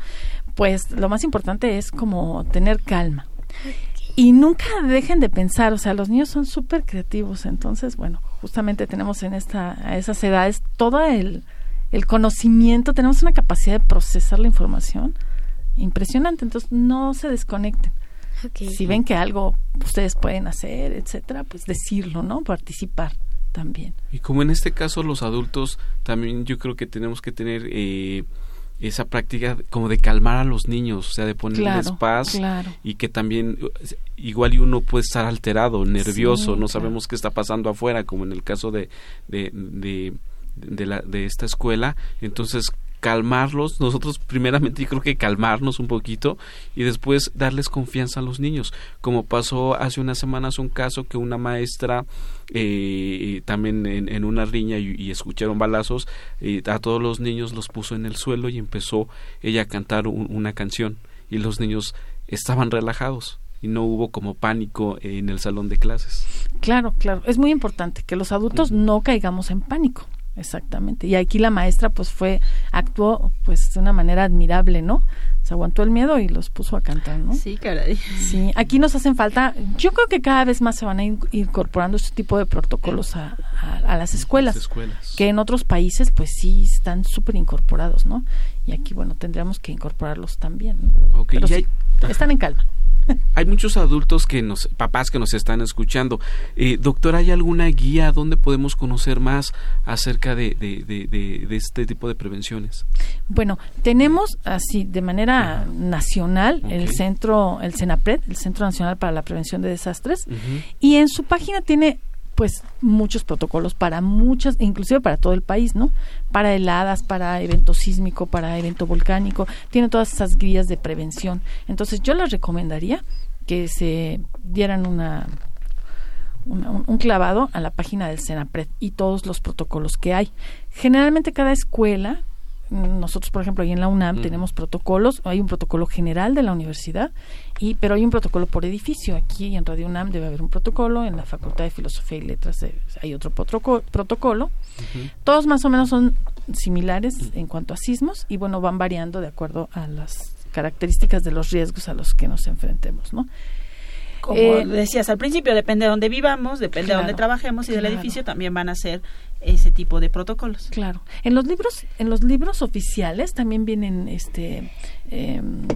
pues lo más importante es como tener calma. Y nunca dejen de pensar, o sea, los niños son súper creativos, entonces, bueno, justamente tenemos en esta, a esas edades todo el, el conocimiento, tenemos una capacidad de procesar la información impresionante, entonces no se desconecten. Si ven que algo ustedes pueden hacer, etcétera, pues decirlo, ¿no? Participar también. Y como en este caso los adultos, también yo creo que tenemos que tener eh, esa práctica como de calmar a los niños, o sea, de ponerles Claro, paz claro. y que también eh, igual y uno puede estar alterado, nervioso, no claro. sabemos qué está pasando afuera, como en el caso de de, de, de la, de esta escuela, entonces calmarlos, nosotros primeramente yo creo que calmarnos un poquito y después darles confianza a los niños, como pasó hace unas semanas un caso que una maestra eh, también en, en una riña y, y escucharon balazos, eh, a todos los niños los puso en el suelo y empezó ella a cantar un- una canción y los niños estaban relajados y no hubo como pánico en el salón de clases. Claro, claro. Es muy importante que los adultos no caigamos en pánico. Exactamente. Y aquí la maestra pues fue, actuó pues de una manera admirable, ¿no? Se aguantó el miedo y los puso a cantar, ¿no? Sí, caray. Sí, aquí nos hacen falta, yo creo que cada vez más se van a ir incorporando este tipo de protocolos a, a- a las escuelas, escuelas. que en otros países pues sí están súper incorporados, ¿no? Y aquí, bueno, tendríamos que incorporarlos también, ¿no? Ok, Pero y sí, hay- están en calma. Hay muchos adultos que nos, papás que nos están escuchando. Eh, doctor, ¿hay alguna guía donde podemos conocer más acerca de, de, de, de- de este tipo de prevenciones? Bueno, tenemos así de manera nacional el centro, el CENAPRED, el Centro Nacional para la Prevención de Desastres, y en su página tiene pues muchos protocolos para muchas, inclusive para todo el país, ¿no? Para heladas, para evento sísmico, para evento volcánico, tiene todas esas guías de prevención. Entonces yo les recomendaría que se dieran una, una- un, clavado a la página del CENAPRED y todos los protocolos que hay. Generalmente cada escuela, nosotros por ejemplo ahí en la UNAM Mm. tenemos protocolos, hay un protocolo general de la universidad, y pero hay un protocolo por edificio. Aquí en Radio UNAM debe haber un protocolo, en la Facultad de Filosofía y Letras eh, hay otro protoco- protocolo. Todos más o menos son similares en cuanto a sismos y bueno, van variando de acuerdo a las características de los riesgos a los que nos enfrentemos, ¿no? Como Eh, decías al principio, depende de dónde vivamos, depende de dónde trabajemos y del edificio también van a ser ese tipo de protocolos. Claro. En los libros, en los libros oficiales también vienen este em,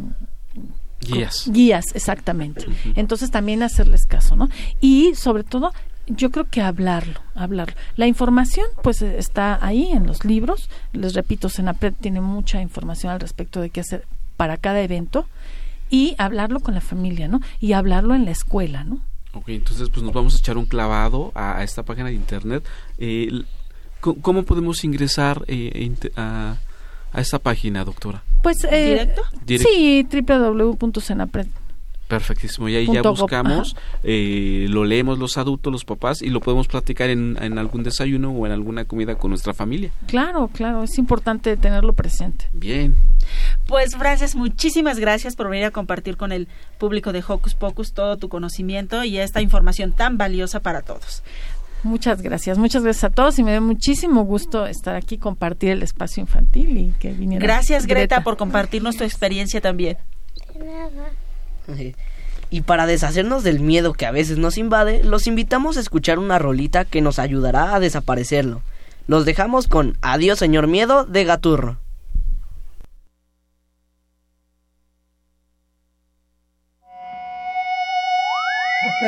Guías. Guías, exactamente. Entonces también hacerles caso, ¿no? Y sobre todo, yo creo que hablarlo, hablarlo. La información, pues eh, está ahí en los libros. Les repito, Senapred tiene mucha información al respecto de qué hacer para cada evento y hablarlo con la familia, ¿no? Y hablarlo en la escuela, ¿no? Ok, entonces pues nos vamos a echar un clavado a, a esta página de internet. Eh, ¿Cómo podemos ingresar eh, a, a esta página, doctora? Pues eh, ¿Directo? Directo. Sí, www.senapred. Perfectísimo, y ahí ya Punto buscamos, eh, lo leemos los adultos, los papás, y lo podemos platicar en, en algún desayuno o en alguna comida con nuestra familia. Claro, claro, es importante tenerlo presente. Bien. Pues Frances, muchísimas gracias por venir a compartir con el público de Hocus Pocus todo tu conocimiento y esta información tan valiosa para todos. Muchas gracias, muchas gracias a todos y me da muchísimo gusto estar aquí, compartir el espacio infantil y que viniera. Gracias Greta, por compartirnos tu experiencia también. Y para deshacernos del miedo que a veces nos invade, los invitamos a escuchar una rolita que nos ayudará a desaparecerlo. Los dejamos con Adiós señor miedo de Gaturro.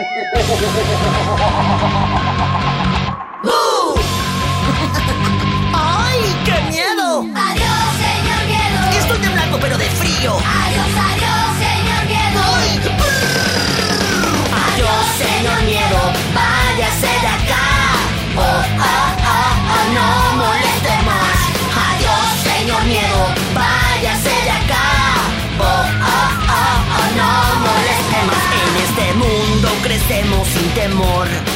¡Ay, qué miedo! Adiós, señor miedo. Estoy temblando pero de frío. Adiós, adiós, More.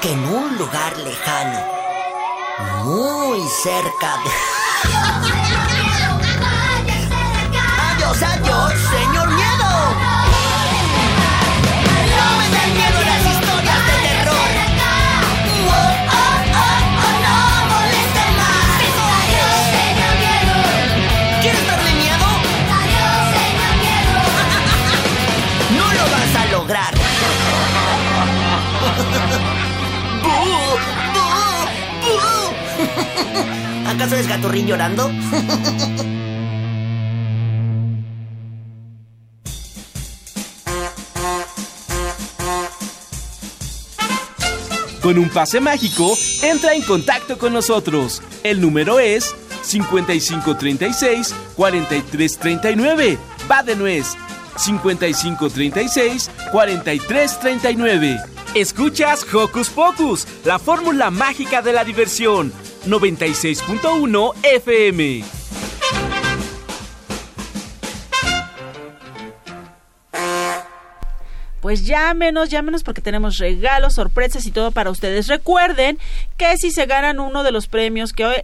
Que en un lugar lejano, muy cerca de... ¡Adiós, adiós, ¿Acaso es Gatorrín llorando? Con un pase mágico, entra en contacto con nosotros. El número es 5536-4339. Va de nuez. 5536-4339. Escuchas Hocus Pocus, la fórmula mágica de la diversión. 96.1 FM. Pues llámenos, llámenos porque tenemos regalos, sorpresas y todo para ustedes. Recuerden que si se ganan uno de los premios que hoy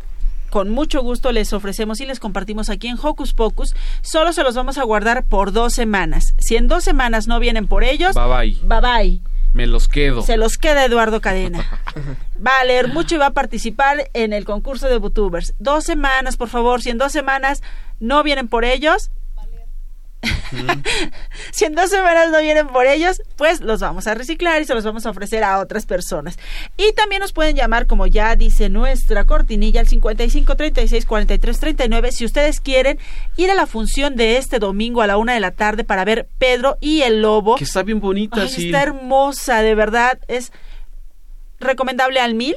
con mucho gusto les ofrecemos y les compartimos aquí en Hocus Pocus, solo se los vamos a guardar por dos semanas. Si en dos semanas no vienen por ellos, Bye bye. bye bye. Me los quedo. Se los queda Eduardo Cadena. Va a leer mucho y va a participar en el concurso de Bootubers. Dos semanas, por favor. Si en dos semanas no vienen por ellos, si en dos semanas no vienen por ellos, pues los vamos a reciclar y se los vamos a ofrecer a otras personas. Y también nos pueden llamar, como ya dice nuestra cortinilla, al 55 36 43 39, si ustedes quieren ir a la función de este domingo a la una de la tarde para ver Pedro y el Lobo. Que está bien bonita, Ay, sí. Está hermosa, de verdad. Es recomendable al mil.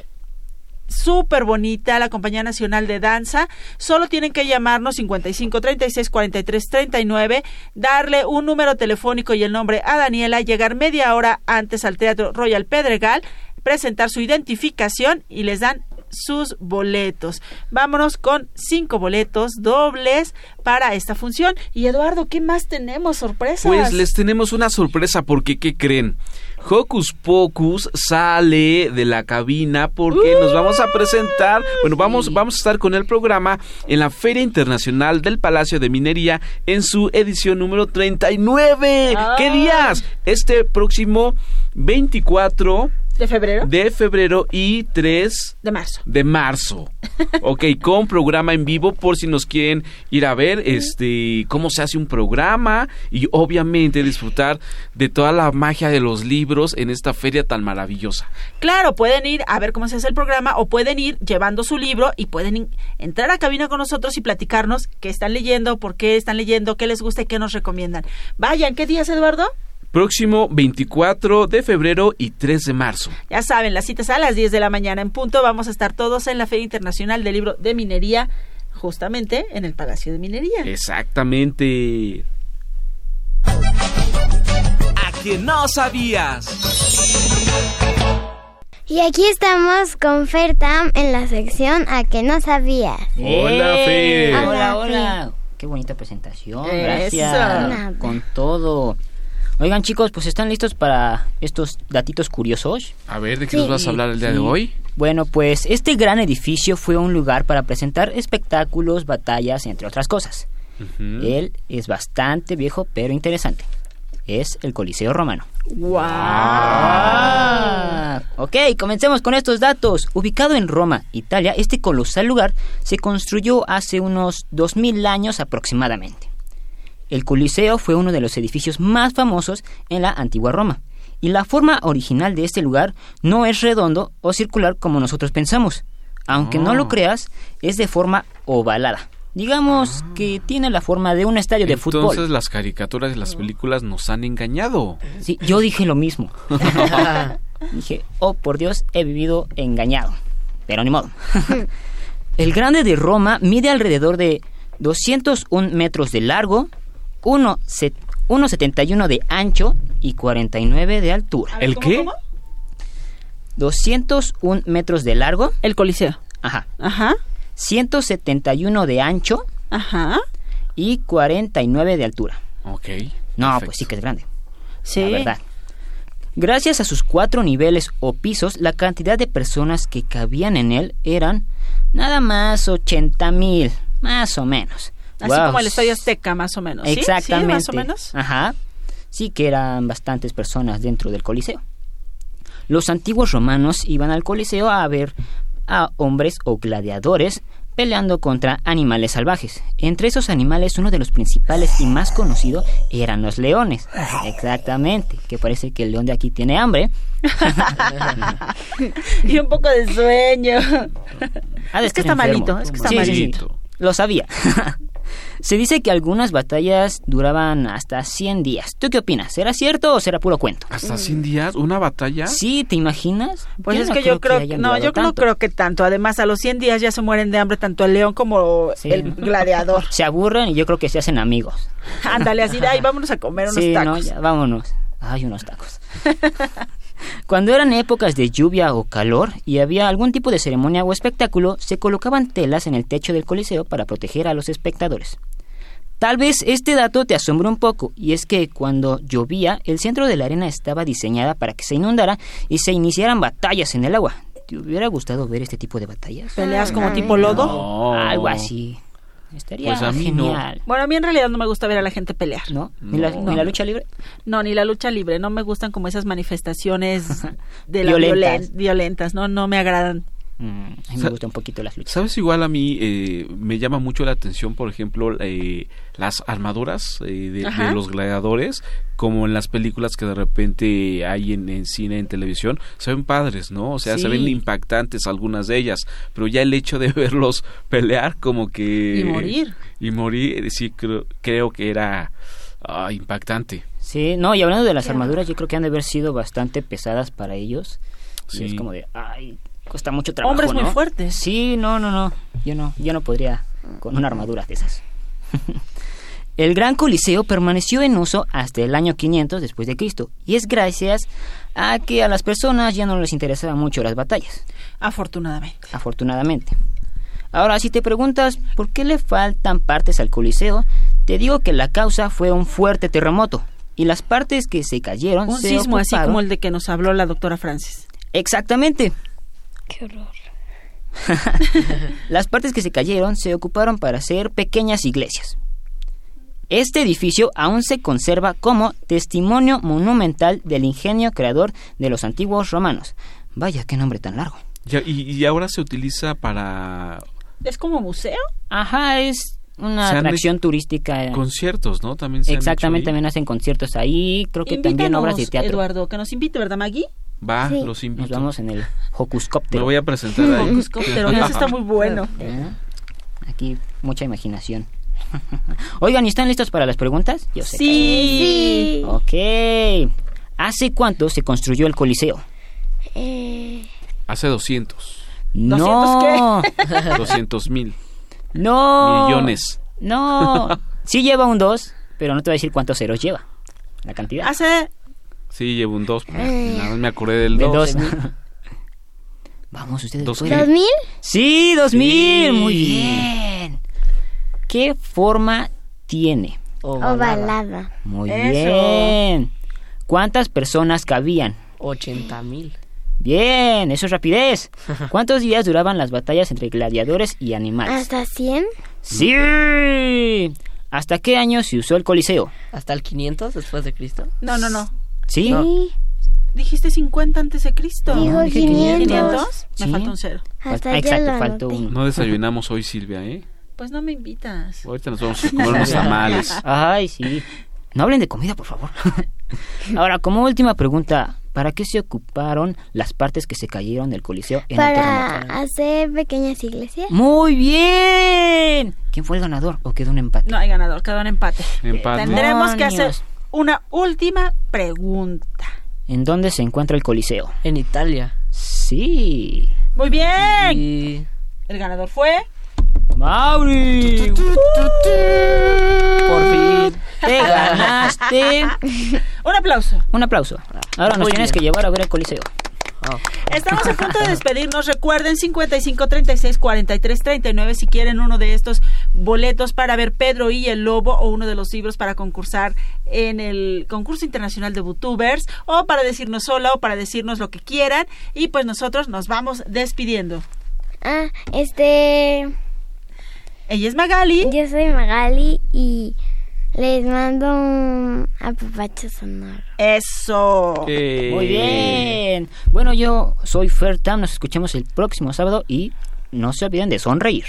Súper bonita la Compañía Nacional de Danza. Solo tienen que llamarnos 55 36 43 39, darle un número telefónico y el nombre a Daniela, llegar media hora antes al Teatro Royal Pedregal, presentar su identificación y les dan sus boletos. Vámonos con cinco boletos dobles para esta función. Y Eduardo, ¿qué más tenemos? Sorpresas. Pues les tenemos una sorpresa porque ¿qué creen? Hocus Pocus sale de la cabina porque nos vamos a presentar, bueno, vamos vamos a estar con el programa en la Feria Internacional del Palacio de Minería en su edición número 39. ¿Qué días? Este próximo 24 ¿De febrero? de febrero y 3 De marzo. de marzo. Ok, con programa en vivo por si nos quieren ir a ver este cómo se hace un programa y obviamente disfrutar de toda la magia de los libros en esta feria tan maravillosa. Claro, pueden ir a ver cómo se hace el programa o pueden ir llevando su libro y pueden entrar a cabina con nosotros y platicarnos qué están leyendo, por qué están leyendo, qué les gusta y qué nos recomiendan. Vayan, ¿qué días, Eduardo? Próximo 24 de febrero y 3 de marzo. Ya saben, las citas a las 10 de la mañana en punto. Vamos a estar todos en la Feria Internacional del Libro de Minería, justamente en el Palacio de Minería. Exactamente. A que no sabías. Y aquí estamos con Fertam en la sección A que no sabías. Hola, Fer. Hola, Hola, hola. Qué bonita presentación. Gracias. Con todo. Oigan, chicos, pues están listos para estos datitos curiosos. A ver, ¿de qué nos vas a hablar el día de hoy? Bueno, pues este gran edificio fue un lugar para presentar espectáculos, batallas, entre otras cosas. Él es bastante viejo, pero interesante. Es el Coliseo Romano. Ah, ok, comencemos con estos datos. Ubicado en Roma, Italia, este colosal lugar se construyó hace unos 2000 años aproximadamente. El Coliseo fue uno de los edificios más famosos en la antigua Roma, y la forma original de este lugar no es redondo o circular como nosotros pensamos. Aunque no Ah. lo creas, es de forma ovalada. Digamos que tiene la forma de un estadio de Entonces fútbol. las caricaturas y las películas nos han engañado. Sí, yo dije lo mismo. dije, oh por Dios, he vivido engañado. Pero ni modo. El Grande de Roma mide alrededor de 201 metros de largo, 1 se- 1,71 de ancho y 49 de altura. ¿El qué? 201 metros de largo. El Coliseo. Ajá. Ajá. 171 de ancho. Ajá. Y 49 de altura. Ok. No, perfecto. pues sí que es grande. Sí. La verdad. Gracias a sus cuatro niveles o pisos, la cantidad de personas que cabían en él eran nada más 80 mil, más o menos. Así como el Estadio Azteca, más o menos. ¿sí? ¿Sí? Exactamente. más o menos. Ajá. Sí que eran bastantes personas dentro del Coliseo. Los antiguos romanos iban al Coliseo a ver a hombres o gladiadores peleando contra animales salvajes. Entre esos animales, uno de los principales y más conocido eran los leones. Exactamente, que parece que el león de aquí tiene hambre. y un poco de sueño. Es que está enfermo. malito, es que está Sí, sí, malito. sí. Lo sabía. Se dice que algunas batallas duraban hasta 100 días. ¿Tú qué opinas? ¿Será cierto o será puro cuento? ¿Hasta 100 días? ¿Una batalla? Sí, ¿te imaginas? Pues es no que yo creo, hayan no, yo no creo que tanto. Además, a los 100 días ya se mueren de hambre tanto el león como Sí, el gladiador. Se aburren y yo creo que se hacen amigos. Ándale, así de, ay, vámonos a comer unos sí, tacos. no, ya, vámonos. Ay, unos tacos. Cuando eran épocas de lluvia o calor y había algún tipo de ceremonia o espectáculo, se colocaban telas en el techo del coliseo para proteger a los espectadores. Tal vez este dato te asombre un poco, y es que cuando llovía, el centro de la arena estaba diseñada para que se inundara y se iniciaran batallas en el agua. ¿Te hubiera gustado ver este tipo de batallas? ¿Peleas como tipo lodo? No. Algo así. Estaría Pues a mí no. Bueno, a mí en realidad no me gusta ver a la gente pelear. ¿No? ¿Ni, la, No. ni la lucha libre? No, ni la lucha libre. No me gustan como esas manifestaciones de la Violentas. violen- violentas. No, no me agradan. Mm, a mí me gustan un poquito las luchas. ¿Sabes? Igual a mí eh, me llama mucho la atención, por ejemplo, eh, las armaduras eh, de, de los gladiadores, como en las películas que de repente hay en, en cine, en televisión, se ven padres, ¿no? O sea, se Sí. ven impactantes algunas de ellas, pero ya el hecho de verlos pelear como que... Y morir. Y morir, sí, creo, creo que era ah, impactante. Sí, no, y hablando de las armaduras, yo creo que han de haber sido bastante pesadas para ellos. Y Sí. es como de, ay, cuesta mucho trabajo, Hombres muy ¿no? fuertes. Sí, no, no, no. Yo no, yo no podría con una armadura de esas. El Gran Coliseo permaneció en uso hasta el año 500 después de Cristo y es gracias a que a las personas ya no les interesaban mucho las batallas, Afortunadamente. afortunadamente. Ahora, si te preguntas por qué le faltan partes al Coliseo, te digo que la causa fue un fuerte terremoto y las partes que se cayeron Un se sismo así como el de que nos habló la doctora Francis. Exactamente. Qué horror. Las partes que se cayeron se ocuparon para hacer pequeñas iglesias. Este edificio aún se conserva como testimonio monumental del ingenio creador de los antiguos romanos. Vaya, qué nombre tan largo. Ya, y, y ahora se utiliza para ¿Es como museo? Ajá, es una atracción turística. conciertos, ¿no? También se han hecho Exactamente, ahí. también hacen conciertos ahí, creo que también obras de teatro. Eduardo, que nos invite, ¿verdad, Maggie? Va, Sí. los invito. Nos vamos en el Me Hocuscóptero. voy a presentar ahí. Hocuscóptero, eso está muy bueno. ¿Eh? Aquí mucha imaginación. Oigan, ¿y están listos para las preguntas? Yo sé que- Sí. Ok. ¿Hace cuánto se construyó el Coliseo? Eh, Hace 200. No. 200 mil no. millones. No. Sí lleva un 2, pero no te voy a decir cuántos ceros lleva. La cantidad. Hace Sí, llevo un 2. Nada más me acordé del Del 2. dos. Vamos, ustedes ¿Dos pueden. qué? ¿Dos mil? Sí, 2000. Sí. Muy bien. ¿Qué forma tiene? Ovalada. Muy Eso. bien. ¿Cuántas personas cabían? 80 mil. Bien, eso es rapidez. ¿Cuántos días duraban las batallas entre gladiadores y animales? ¿Hasta cien? Sí. ¿Hasta qué año se usó el Coliseo? ¿Hasta el 500 después de Cristo? No, no, no. ¿Sí? Dijiste 50 antes de Cristo. Dijo dije 500. 500. Me Sí. falta un cero. Hasta ya exacto, anoté. uno. No desayunamos hoy, Silvia, ¿eh? Pues no me invitas. Ahorita nos vamos a comer unos tamales. Ay, sí. No hablen de comida, por favor. Ahora, como última pregunta, ¿para qué se ocuparon las partes que se cayeron del Coliseo en el Para terremoto? hacer pequeñas iglesias. Muy bien. ¿Quién fue el ganador o quedó un empate? No hay ganador, quedó un empate. Empate. Tendremos que hacer. Una última pregunta. ¿En dónde se encuentra el Coliseo? En Italia. Sí. Muy bien. Y El ganador fue. Mauri. Por fin te ganaste. Un aplauso. Un aplauso. Ahora nos Muy tienes bien. que llevar a ver el Coliseo. Estamos a punto de despedirnos. Recuerden 55 36 43 39 si quieren uno de estos boletos para ver Pedro y el Lobo o uno de los libros para concursar en el concurso internacional de Bootubers o para decirnos hola o para decirnos lo que quieran y pues nosotros nos vamos despidiendo. Ah, este... Ella es Magali. Yo soy Magali y les mando un apapacho sonoro. Eso. Muy bien. Bueno, yo soy Fertam. Nos escuchamos el próximo sábado y no se olviden de sonreír.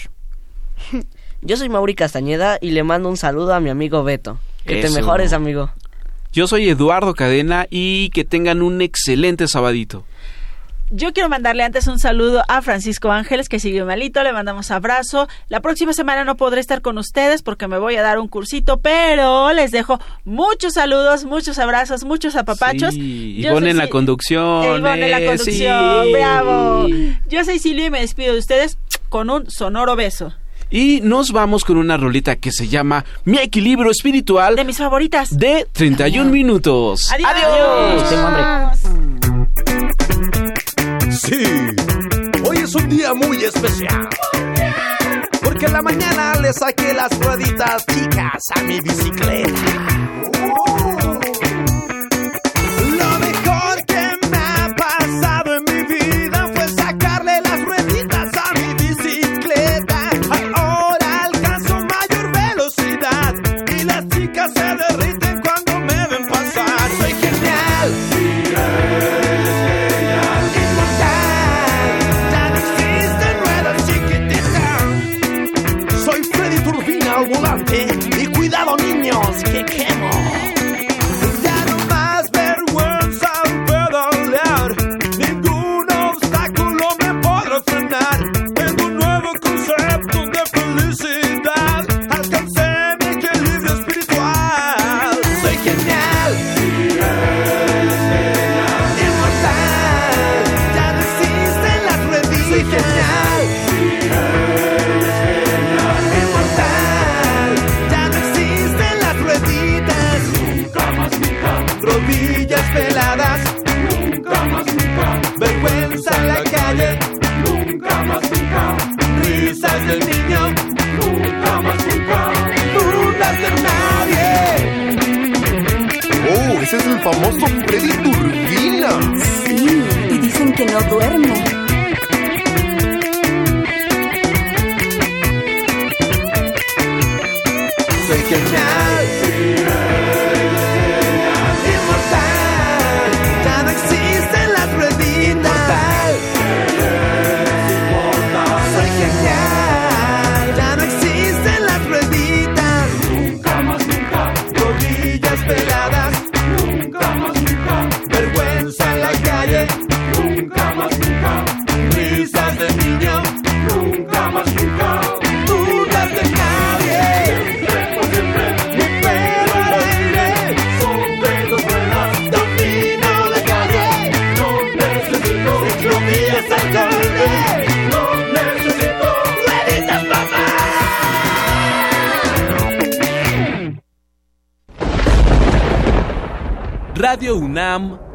Yo soy Mauri Castañeda y le mando un saludo a mi amigo Beto. Que te mejores, amigo. Yo soy Eduardo Cadena y que tengan un excelente sabadito. Yo quiero mandarle antes un saludo a Francisco Ángeles, que sigue malito, le mandamos abrazo. La próxima semana no podré estar con ustedes porque me voy a dar un cursito, pero les dejo muchos saludos, muchos abrazos, muchos apapachos. Sí, Yo Ivonne en la Sil- conducción. Ivonne en la eh, conducción, sí. bravo. Yo soy Silvia y me despido de ustedes con un sonoro beso. Y nos vamos con una rolita que se llama Mi equilibrio espiritual. De mis favoritas. De 31 minutos. Adiós. Tengo hambre. Sí, hoy es un día muy especial. Porque en la mañana le saqué las rueditas chicas a mi bicicleta.